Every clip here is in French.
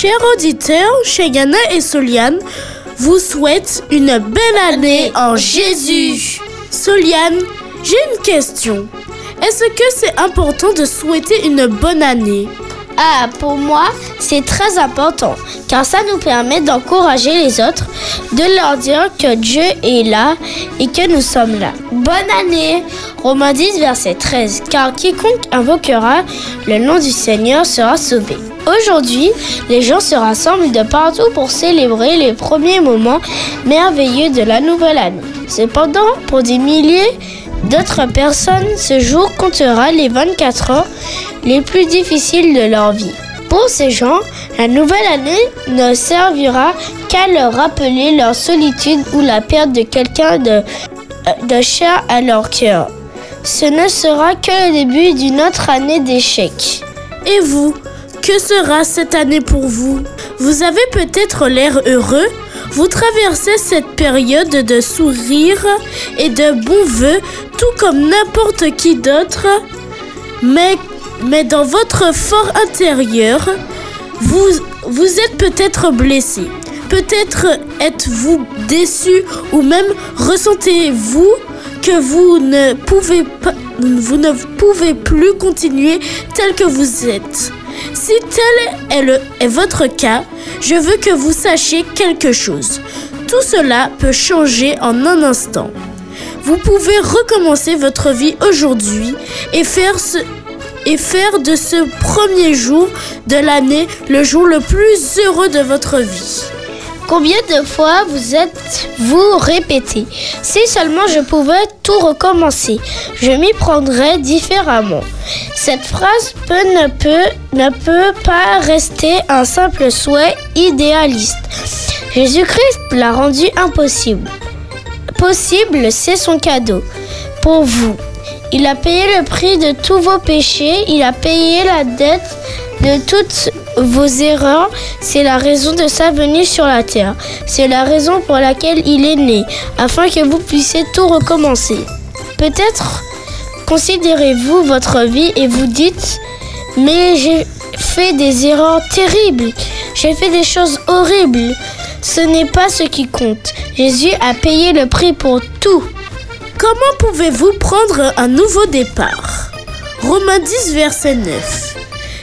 Chers auditeurs, chez Yana et Soliane vous souhaite une belle année en Jésus. Soliane, j'ai une question. Est-ce que c'est important de souhaiter une bonne année? Ah, pour moi, c'est très important, car ça nous permet d'encourager les autres, de leur dire que Dieu est là et que nous sommes là. Bonne année Romains 10, verset 13. Car quiconque invoquera le nom du Seigneur sera sauvé. Aujourd'hui, les gens se rassemblent de partout pour célébrer les premiers moments merveilleux de la nouvelle année. Cependant, pour des milliers d'autres personnes, ce jour comptera les 24 heures les plus difficiles de leur vie. Pour ces gens, la nouvelle année ne servira qu'à leur rappeler leur solitude ou la perte de quelqu'un de, cher à leur cœur. Ce ne sera que le début d'une autre année d'échecs. Et vous, que sera cette année pour vous? Vous avez peut-être l'air heureux. Vous traversez cette période de sourire et de bons voeux, tout comme n'importe qui d'autre. Mais, mais dans votre fort intérieur, vous, vous êtes peut-être blessé. Peut-être êtes-vous déçu ou même ressentez-vous que vous ne pouvez pas, vous ne pouvez plus continuer tel que vous êtes. Si tel est, est votre cas, je veux que vous sachiez quelque chose. Tout cela peut changer en un instant. Vous pouvez recommencer votre vie aujourd'hui et faire ce, et faire de ce premier jour de l'année le jour le plus heureux de votre vie. Combien de fois vous êtes-vous répété? Si seulement je pouvais tout recommencer, je m'y prendrais différemment. Cette phrase peut, ne, peut, ne peut pas rester un simple souhait idéaliste. Jésus-Christ l'a rendu impossible. Possible, c'est son cadeau pour vous. Il a payé le prix de tous vos péchés, il a payé la dette de toutes vos erreurs. C'est la raison de sa venue sur la terre. C'est la raison pour laquelle il est né, afin que vous puissiez tout recommencer. Peut-être considérez-vous votre vie et vous dites, mais j'ai fait des erreurs terribles, j'ai fait des choses horribles. Ce n'est pas ce qui compte. Jésus a payé le prix pour tout. Comment pouvez-vous prendre un nouveau départ? Romains 10, verset 9.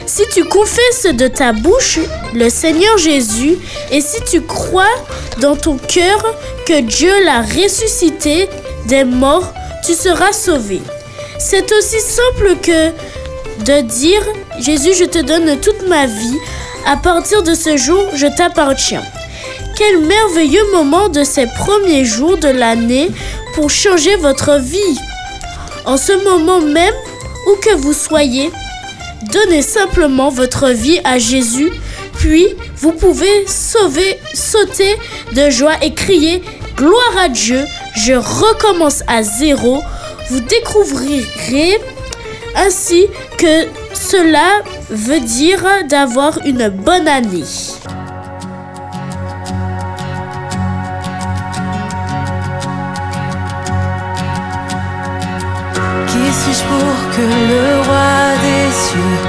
Si tu confesses de ta bouche le Seigneur Jésus et si tu crois dans ton cœur que Dieu l'a ressuscité des morts, tu seras sauvé. C'est aussi simple que de dire Jésus, je te donne toute ma vie. À partir de ce jour, je t'appartiens. Quel merveilleux moment de ces premiers jours de l'année changer votre vie. En ce moment même, où que vous soyez, donnez simplement votre vie à Jésus, puis vous pouvez sauver, sauter de joie et crier Gloire à Dieu, je recommence à zéro. Vous découvrirez ainsi que cela veut dire d'avoir une bonne année. Que le roi des cieux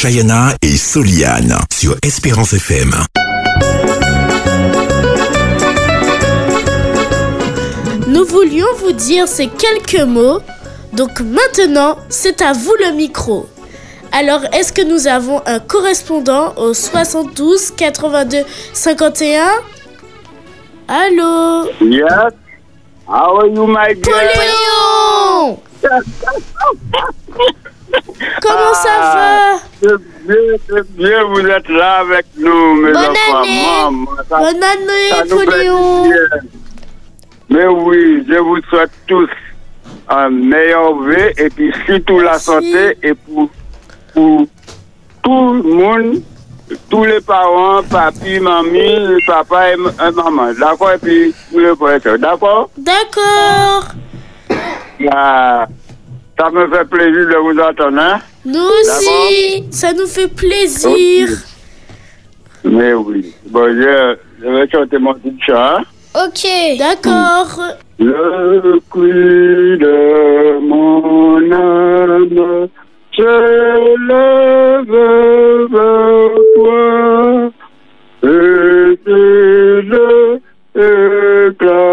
Chayana et Soliane sur Espérance FM. Nous voulions vous dire ces quelques mots, donc maintenant c'est à vous le micro. Alors est-ce que nous avons un correspondant au 72 82 51 Allô? Yes. How are you, my girl? Léon Comment ça va C'est bien, c'est bien, vous êtes là avec nous, mes Bonne enfants. année. Maman, ça- Bonne année, nous. Mais oui, je vous souhaite tous un meilleur vœu et puis surtout la santé et pour, pour tout le monde, tous les parents, papi, mamie, papa et, maman. D'accord? Et puis tous les frères. D'accord? D'accord Ah, ça me fait plaisir de vous entendre. Hein? Nous aussi Ça nous fait plaisir Mais oui. Bon, je, je vais chanter mon petit chant. Ok. D'accord Le cri de mon âme se lève vers toi. Et le réclame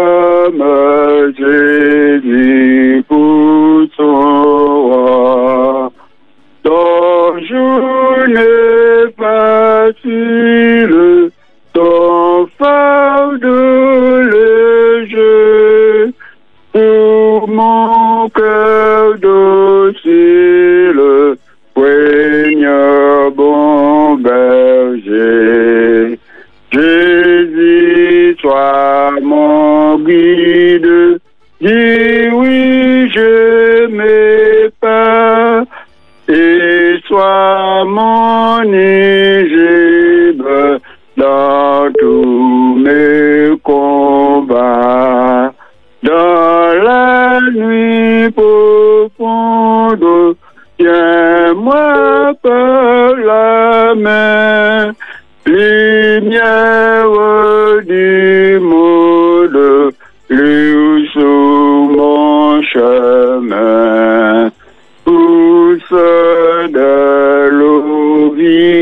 Sí,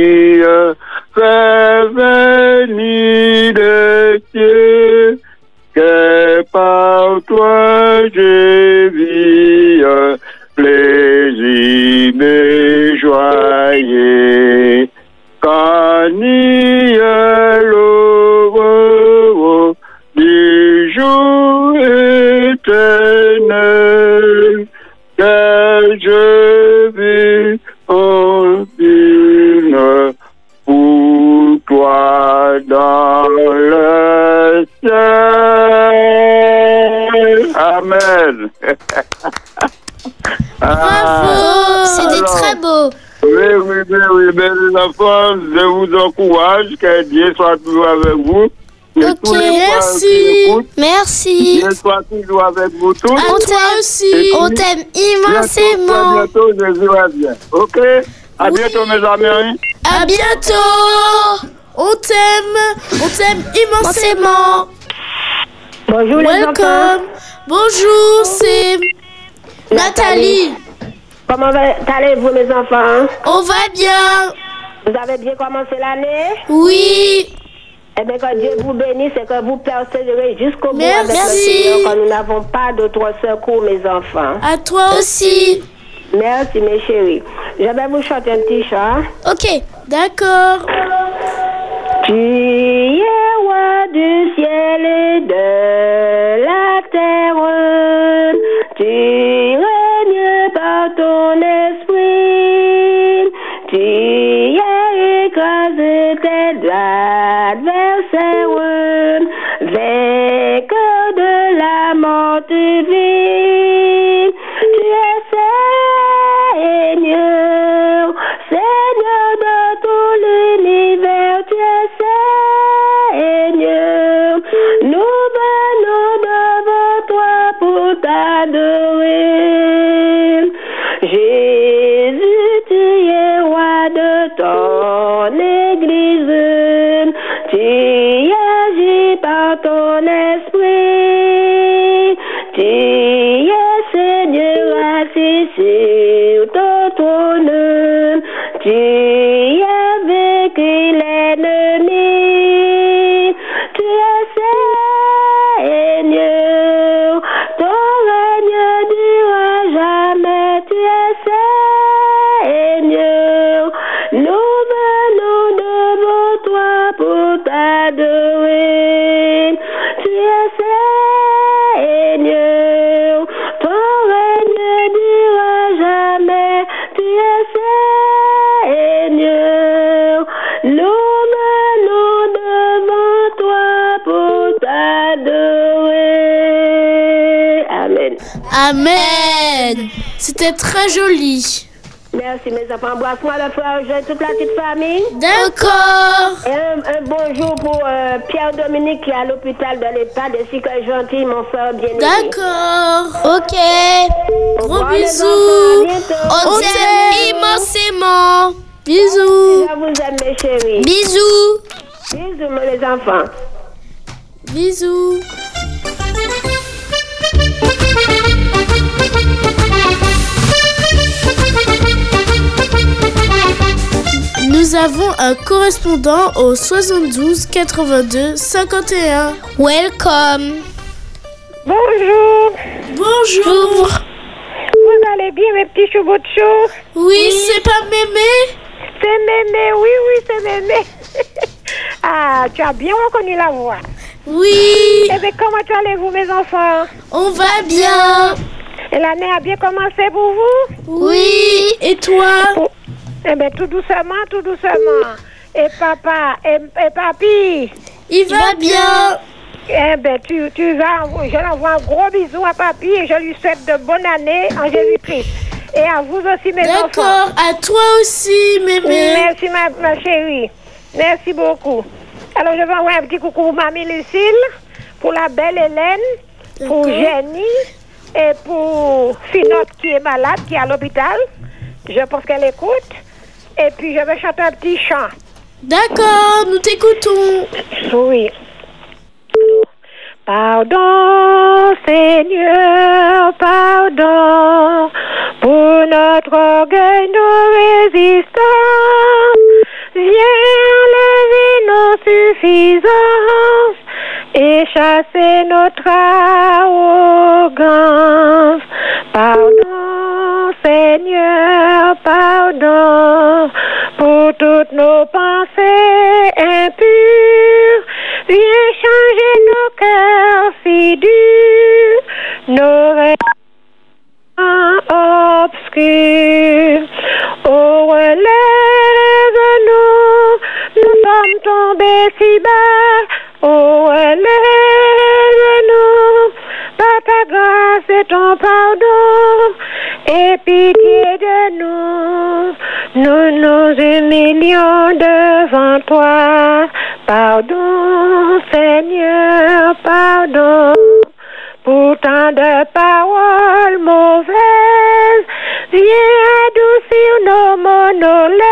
soit toujours avec vous tous. À On toi t'aime. aussi. On t'aime immensément. bientôt, Jésus revient. OK? À bientôt, mes amis. À bientôt. On t'aime. On t'aime immensément. Bonjour les enfants. Welcome. Bonjour, c'est Nathalie. Comment va- allez-vous mes enfants? On va bien. Vous avez bien commencé l'année? Oui. Eh bien, que Dieu vous bénisse et que vous persévérez jusqu'au bout avec le Seigneur, quand nous n'avons pas d'autre secours, mes enfants. À toi aussi. Merci, mes chéris. Je vais vous chanter un petit chant. Ok. D'accord. Tu es roi du ciel et de la terre. Tu règnes par ton esprit. Tu as écrasé tes adversaires. Vainqueur de la mort vis. Tu es Seigneur, ton église. Tu agis par ton esprit. Tu es Seigneur assis sur ton trône. Tu as vaincu l'ennemi. Amen. C'était très joli. Merci mes enfants. Embrasse-moi le frère Eugène, toute la petite famille. D'accord. Et un, un bonjour pour euh, Pierre-Dominique qui est à l'hôpital de l'EHPAD ainsi que Gentil, mon frère bien-aimé. D'accord. Ok. Au Gros bisous. enfants. À. On t'aime. immensément. Bisous. Je vous aime mes chéris. Bisous. Bisous mes enfants. Bisous. Nous avons un correspondant au 72 82 51. Welcome. Bonjour, Bonjour. vous allez bien mes petits chevaux de chaud? Oui, c'est pas mémé? C'est Mémé, oui, oui, c'est Mémé. ah, tu as bien reconnu la voix. Oui, Eh bien, comment allez-vous mes enfants? On va bien. Et l'année a bien commencé pour vous? Oui, et toi? Eh bien, tout doucement, tout doucement. Et papa, et, et papi, Il va bien. eh bien, tu, tu vas, je lui envoie un gros bisou à papi et je lui souhaite de bonnes années en Jésus-Christ. Et à vous aussi, mes enfants. D'accord, à toi aussi, mémé. Merci, ma, ma chérie. Merci beaucoup. Alors, je vais envoyer un petit coucou pour Mamie Lucille, pour la belle Hélène, pour. Jenny et pour Finotte qui est malade, qui est à l'hôpital. Je pense qu'elle écoute. Et puis, je vais chanter un petit chant. D'accord, nous t'écoutons. Oui. Pardon, Seigneur, pardon pour notre orgueil, nos résistances. Viens lever nos suffisances et chasser notre arrogance. Pardon, Seigneur, pardon pour toutes nos pensées impures. Viens changer nos cœurs si durs, nos rêves obscurs. Oh, relève-nous, nous sommes tombés si bas. Oh, relève-nous, ton pardon, et pitié de nous. Nous nous humilions devant toi. Pardon, Seigneur, pardon. Pour tant de paroles mauvaises, viens adoucir nos monolèves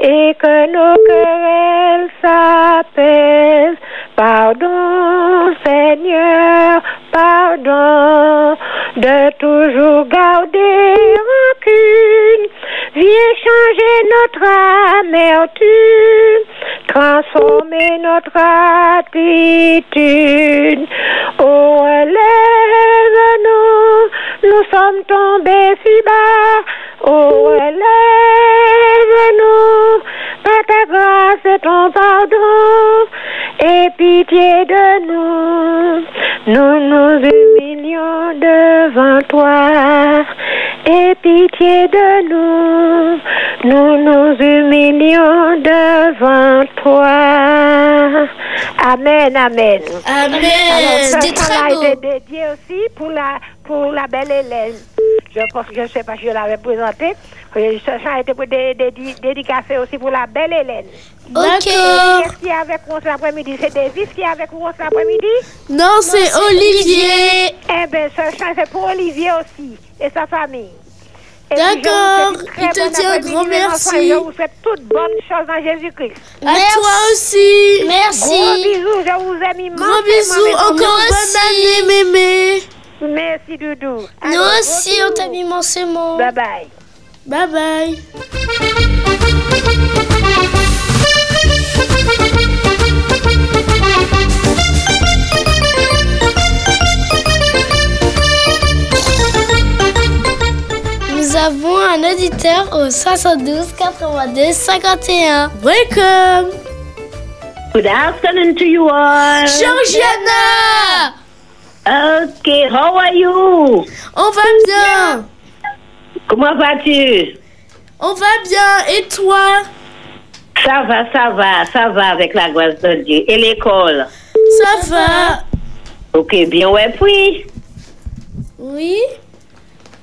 et que nos querelles s'apaisent. Pardon, Seigneur, pardon de toujours garder rancune. Viens changer notre amertume, transformer notre attitude. Oh, relève-nous, nous sommes tombés si bas. Oh, relève-nous, par ta grâce et ton pardon, et pitié de nous. Nous nous humilions devant toi, et pitié de nous. Nous nous humilions devant toi. Amen, amen. Amen. Alors, ce C'était chant très a été dédié aussi pour la, pour la belle Hélène. Je pense que je ne sais pas si je l'avais présenté. Ce chant a été dédicacé aussi pour la belle Hélène. Qu'il y a avec nous cet après-midi? C'est Davis qui est avec nous cet après-midi? Non, c'est Olivier. Eh bien, chant, c'est pour Olivier aussi et sa famille. Vous D'accord. Il te dit un grand merci. Je vous souhaite toutes bonnes choses en Jésus-Christ. À toi aussi. Gros Merci. bisous, je vous aime immensément. Gros bisous. Encore bonne année, mémé. Merci, Doudou. Nous gros aussi, on t'aime immensément. Bye bye. Bye bye. Nous avons un auditeur au 72 82 51. Welcome. Good afternoon to you all. Georgiana. Okay, how are you? On va bien. Comment vas-tu? On va bien. Et toi? Ça va, ça va, ça va avec la grâce de Dieu. Et l'école? Ça va Ok, bien, ouais, puis? Oui.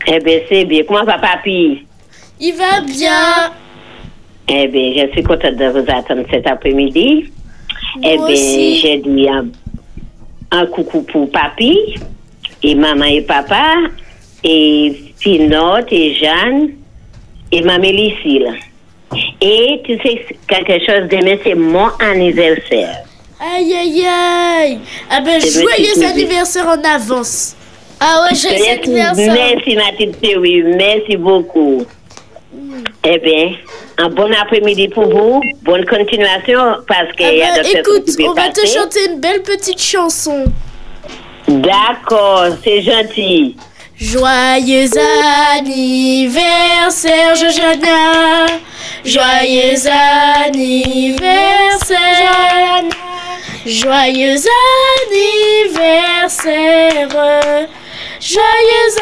Eh bien, c'est bien. Comment va papi? Il va bien. Eh bien, je suis contente de vous attendre cet après-midi. Eh bien, j'ai dit un, un coucou pour papi, et maman et papa, et Pinote et Jeanne, et ma Lucille. Et tu sais quelque chose demain, c'est mon anniversaire. Aïe, aïe, aïe. Ah ben, joyeux anniversaire en avance. Ah ouais, joyeux anniversaire. Merci, ma petite chérie. Merci beaucoup. Eh bien, un bon après-midi pour vous. Bonne continuation parce qu'il Ah y a d'autres écoute, qui on va te chanter une belle petite chanson. D'accord, c'est gentil. Joyeux anniversaire, Jojonia. Joyeux anniversaire. Joyeux anniversaire. Joyeux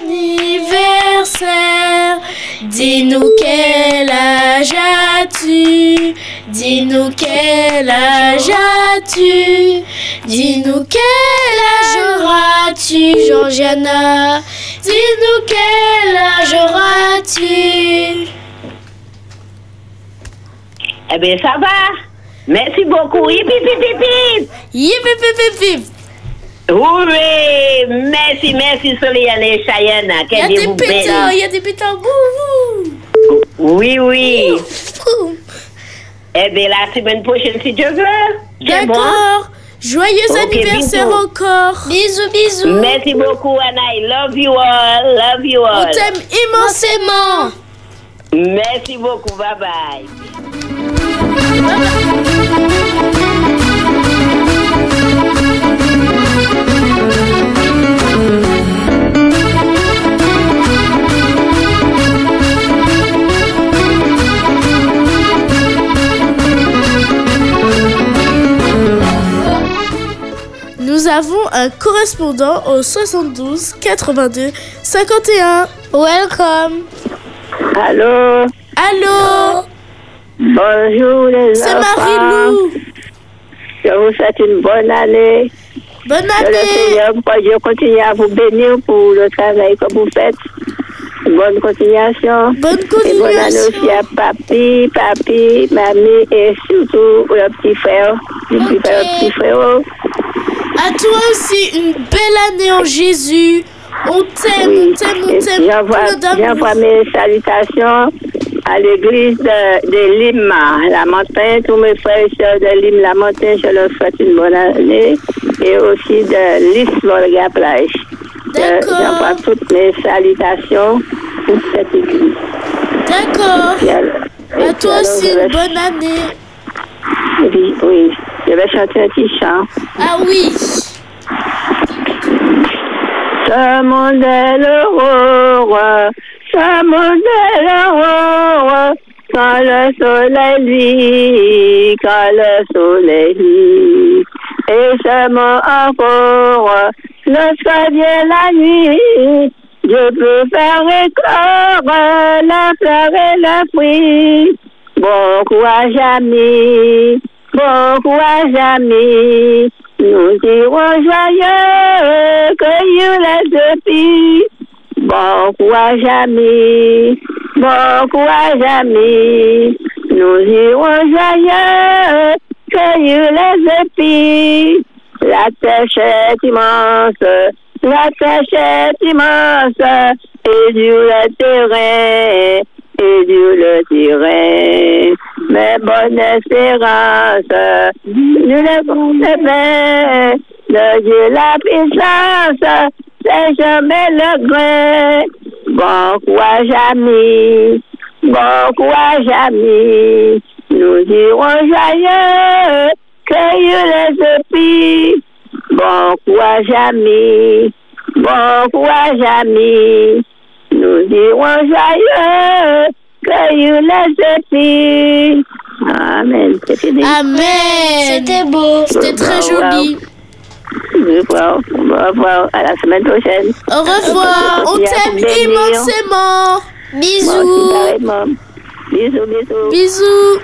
anniversaire. Dis-nous quel âge as-tu? Dis-nous quel âge as-tu? Dis-nous quel âge auras-tu, Georgiana? Dis-nous quel âge auras-tu? Eh bien, ça va. Merci beaucoup. Hip, hip, hip. Yip, yip, yip, yip, yip. Hurrah! Merci, merci, Soliane et Cheyenne. Il y a des pétards, il y a des pétards. Oui, oui. Bouh. Eh bien, la semaine prochaine, si Dieu veut. D'accord. Joyeux anniversaire bisous. encore. Bisous, bisous. Merci beaucoup, Anna. I love you all. Love you On all. t'aime immensément. Merci beaucoup. Bye bye. Nous avons un correspondant au 72 82 51. Welcome. Allô? Allô? Bonjour les C'est. Marie-Lou. Je vous souhaite une bonne année. Bonne Que le année. Seigneur, Dieu continue à vous bénir pour le travail que vous faites. Bonne continuation. Bonne Et bonne année continuation. aussi à papi, papi, mamie et surtout le petit frère. Le petit frère, le petit frère. À toi aussi, une belle année en Jésus. On t'aime, Oui. on t'aime, on t'aime. J'envoie mes salutations à l'église de, de Lima, la montagne. Tous mes frères et sœurs de Lima, la montagne, je leur souhaite une bonne année. Et aussi de l'Isvolga Plage. J'envoie toutes mes salutations pour cette église. D'accord. À toi aussi, une bonne année. Oui, oui. Je vais chanter un petit chant. Ah oui. Ce monde est l'aurore, ce monde est quand le soleil luit, quand le soleil luit. Et mot encore, lorsque vient la nuit, je peux faire éclore la fleur et le fruit. Bon courage, amis, bon courage, amis. Nous irons joyeux, cueillir les épis. Bon courage, amis, bon courage, amis. Nous irons joyeux, cueillir les épis. La tâche est immense, la tâche est immense, et du le terrain, et du le terrain. Mais bonne espérance, nous levons les mains, de Dieu la puissance, c'est jamais le grain. Bon courage, amis, bon courage, amis, nous irons joyeux, cueillir les épis. Bon courage, amis, bon courage, amis, nous irons joyeux, cueillir les épis. Amen. Fini. Amen. C'était beau. C'était très joli. Au revoir. Au revoir. À la semaine prochaine. Au revoir. On t'aime immensément. Bisous. Bisous, bisous. Bisous.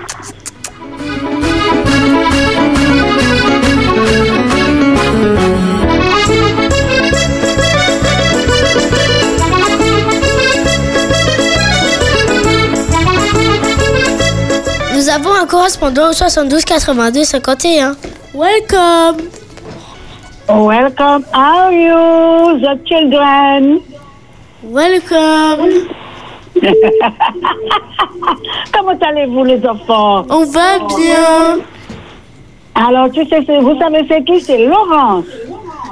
Nous avons un correspondant au 72 82 51. Welcome. Welcome, are you, the children? Welcome. Comment allez-vous, les enfants? On va bien. Alors, tu sais, vous savez c'est qui? C'est Laurence.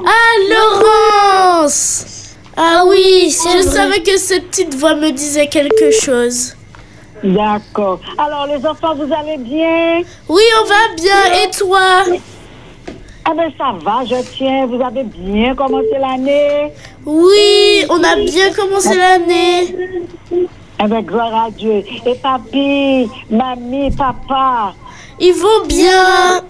Ah, Laurence. Ah oui, je savais que cette petite voix me disait quelque chose. D'accord. Alors, les enfants, vous allez bien? Oui, on va bien. Et toi? Ah ben, ça va, je tiens. Vous avez bien commencé l'année? Oui, on a bien commencé l'année. Eh ben, gloire à Dieu. Et papi, mamie, papa, Ils vont bien.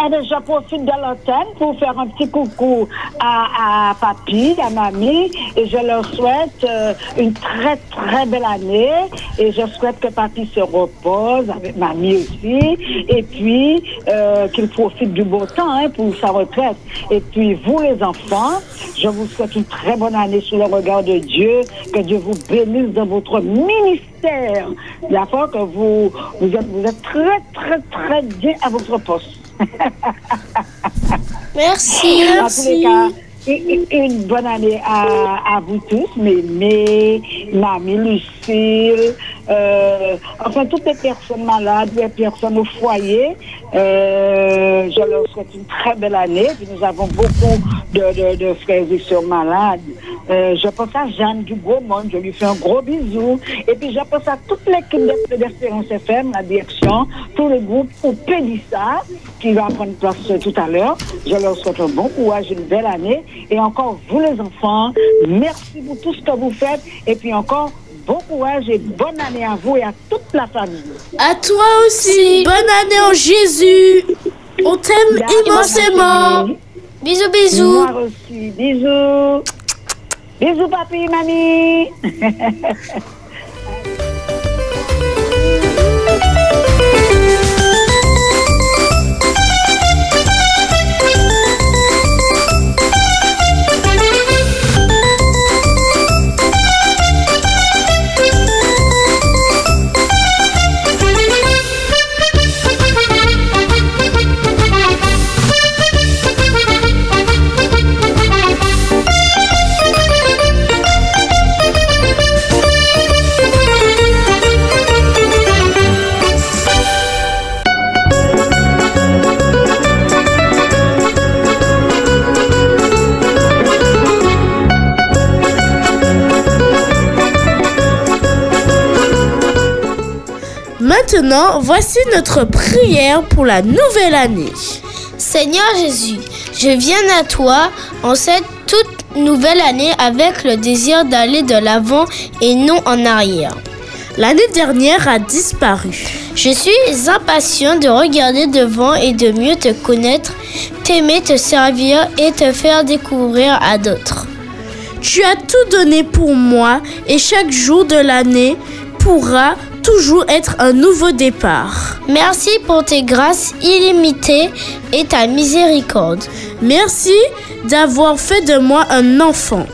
Eh bien, je profite de l'antenne pour faire un petit coucou à, à papy, à mamie, et je leur souhaite euh, une très, très belle année. Et je souhaite que papy se repose avec mamie aussi, et puis euh, qu'il profite du beau temps hein, pour sa retraite. Et puis, vous, les enfants, je vous souhaite une très bonne année sous le regard de Dieu, que Dieu vous bénisse dans votre ministère. D'accord que vous, vous, êtes, vous êtes très, très, très bien à votre poste. Merci. En tous les cas, une, bonne année à, à vous tous, Mémé, Mamie Lucille, euh, enfin toutes les personnes malades, les personnes au foyer. Euh, je leur souhaite une très belle année. Nous avons beaucoup de, de, de frères et sœurs malades. Euh, je pense à Jeanne du Monde, je lui fais un gros bisou. Et puis je pense à toute l'équipe de- d'Espérance FM, la direction, tout le groupe au Pédissa, qui va prendre place tout à l'heure. Je leur souhaite un bon courage, une belle année. Et encore, vous les enfants, merci pour tout ce que vous faites. Et puis encore, bon courage et bonne année à vous et à toute la famille. À toi aussi. Bonne année en Jésus. On t'aime immensément. Bisous, bisous. Moi aussi. Bisous. Bisous, papi, mamie. Maintenant, voici notre prière pour la nouvelle année. Seigneur Jésus, je viens à toi en cette toute nouvelle année avec le désir d'aller de l'avant et non en arrière. L'année dernière a disparu. Je suis impatient de regarder devant et de mieux te connaître, t'aimer, te servir et te faire découvrir à d'autres. Tu as tout donné pour moi et chaque jour de l'année pourra toujours être un nouveau départ. Merci pour tes grâces illimitées et ta miséricorde. Merci d'avoir fait de moi un enfant.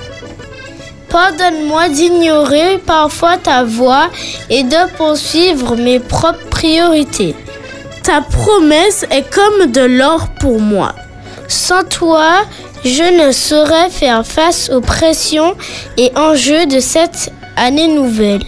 Pardonne-moi d'ignorer parfois ta voix et de poursuivre mes propres priorités. Ta promesse est comme de l'or pour moi. Sans toi, je ne saurais faire face aux pressions et enjeux de cette année nouvelle.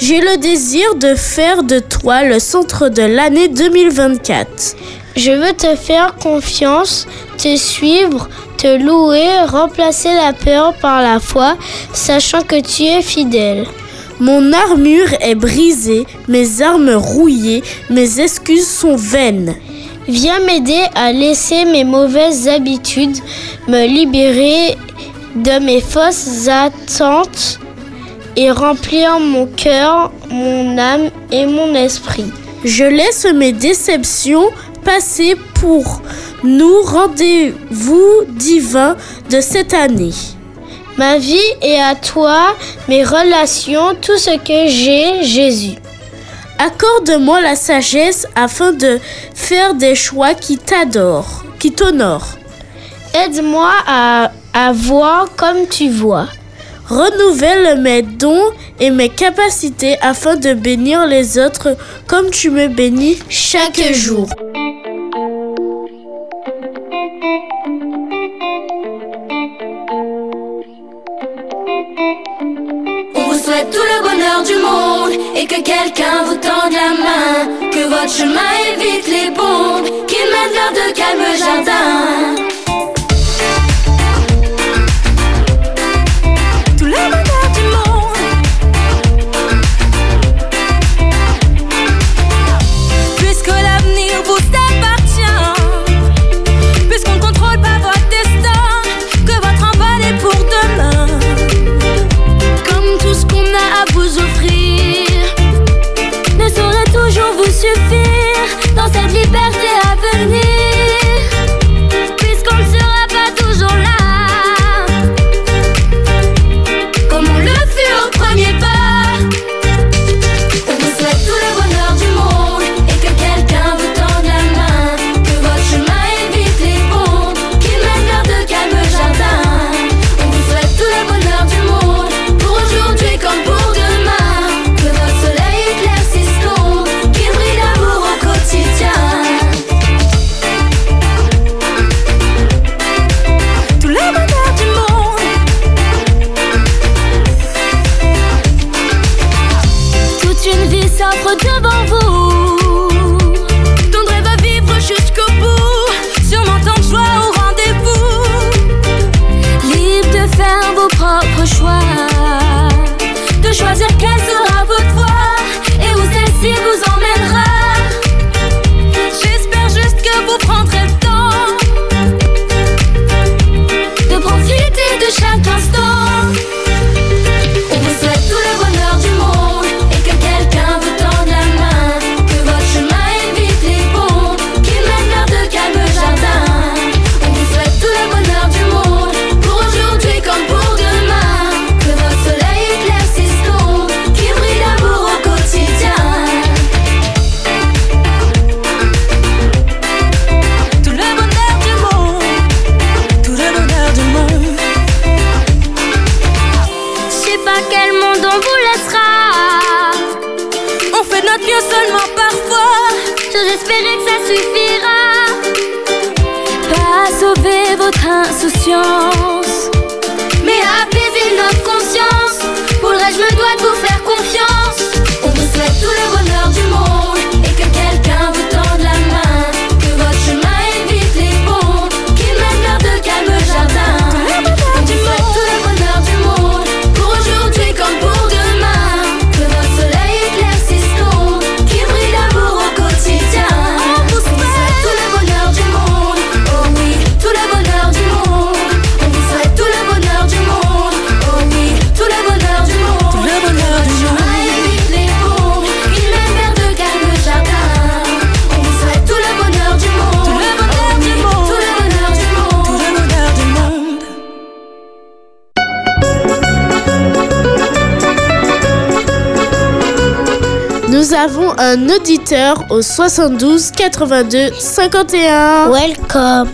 J'ai le désir de faire de toi le centre de l'année 2024. Je veux te faire confiance, te suivre, te louer, remplacer la peur par la foi, sachant que tu es fidèle. Mon armure est brisée, mes armes rouillées, mes excuses sont vaines. Viens m'aider à laisser mes mauvaises habitudes, me libérer de mes fausses attentes et remplir mon cœur, mon âme et mon esprit. Je laisse mes déceptions passer pour nous rendez-vous divins de cette année. Ma vie est à toi, mes relations, tout ce que j'ai, Jésus. Accorde-moi la sagesse afin de faire des choix qui t'adorent, qui t'honorent. Aide-moi à, à voir comme tu vois. Renouvelle mes dons et mes capacités afin de bénir les autres comme tu me bénis chaque jour. On vous souhaite tout le bonheur du monde et que quelqu'un vous tende la main. Que votre chemin évite les bombes, qu'il mène vers de calmes jardins. Nous avons un auditeur au 72 82 51. Welcome.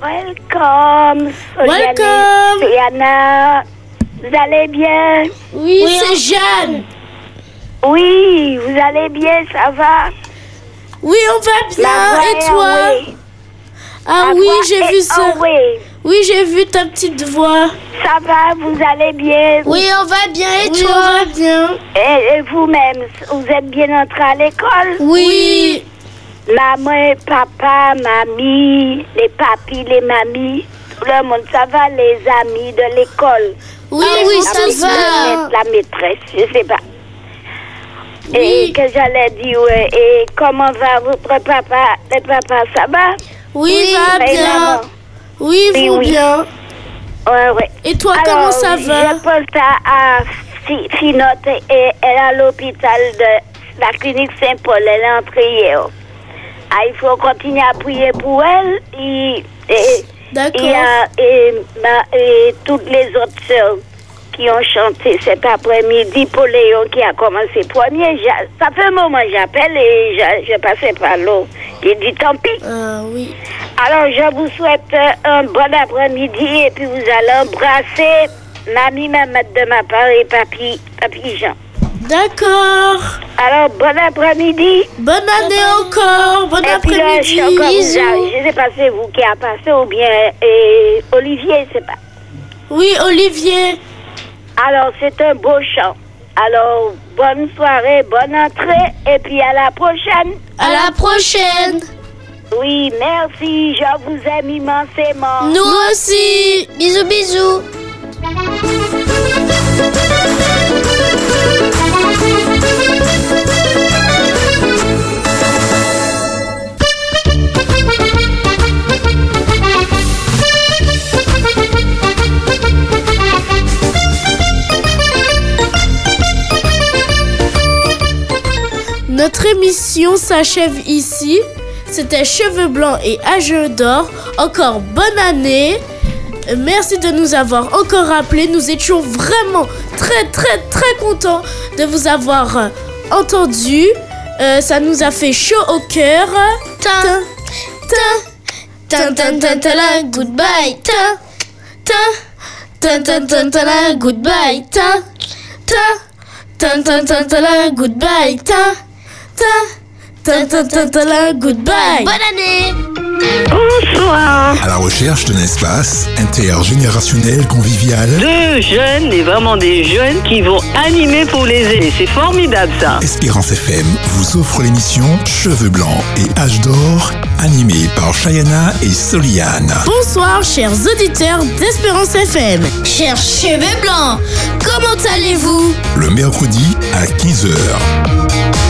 Welcome. Welcome. Yana, vous allez bien? Oui, c'est Jeanne. Oui, vous allez bien, ça va? Oui, on va bien. Et toi? Ah La oui, j'ai vu ça. Oui, j'ai vu ta petite voix. Ça va, vous allez bien? Oui, on va bien et Oui, toi? on va bien. Et, et vous-même, vous êtes bien entrés à l'école? Oui. Maman, papa, mamie, les papis, les mamies, tout le monde, ça va, les amis de l'école? Oui, Ah oui, oui, ça ça la va. maîtresse, La maîtresse, je sais pas. Oui. Et que j'allais dire, ouais, et comment va votre papa? Le papa, ça va? Oui, va Et bien. Oui, Oui, vous oui. bien. Ouais, ouais. Et toi, Alors, comment ça va Je ça à Finotte et elle est à l'hôpital de la clinique Saint-Paul. Elle est entrée hier. Ah, il faut continuer à prier pour elle. Et, et, et, ma- et toutes les autres sœurs qui ont chanté cet après-midi pour Léon qui a commencé premier. Ça fait un moment que j'appelle et je, je passais par l'eau. J'ai dit tant pis. Ah oui. Alors, je vous souhaite un bon après-midi et puis vous allez embrasser mamie Mamadou de ma part et papi, papi Jean. D'accord. Alors, bon après-midi. Bonne année encore. Bon Et puis là, je suis après-midi. Je sais pas si c'est vous qui a passé ou bien et Olivier, c'est pas. Oui, Olivier. Alors, c'est un beau chant. Alors, bonne soirée, bonne entrée et puis à la prochaine. À la prochaine. Oui, merci, je vous aime immensément. Nous aussi. Bisous, bisous. Notre émission s'achève ici. C'était Cheveux Blancs et Âge d'Or. Encore bonne année. Euh, Merci de nous avoir encore appelés. Nous étions vraiment très très très contents de vous avoir euh, entendus. Euh, ça nous a fait chaud au cœur. Tin, tin, tin, tin, tin, tin, tin, goodbye. Tin, tin, tin, tin, tin, tin, tin, goodbye. Tin, tin, tin, tin, tin, tin, tin, goodbye. Tin, tin, goodbye. Bonne année. Bonsoir. À la recherche d'un espace intergénérationnel convivial, Deux jeunes, et vraiment des jeunes, qui vont animer pour les aînés. C'est formidable ça. Espérance FM vous offre l'émission Cheveux Blancs et Âge d'Or, animée par Chayana et Soliane. Bonsoir, chers auditeurs d'Espérance FM. Chers cheveux blancs, comment allez-vous? Le mercredi à 15h.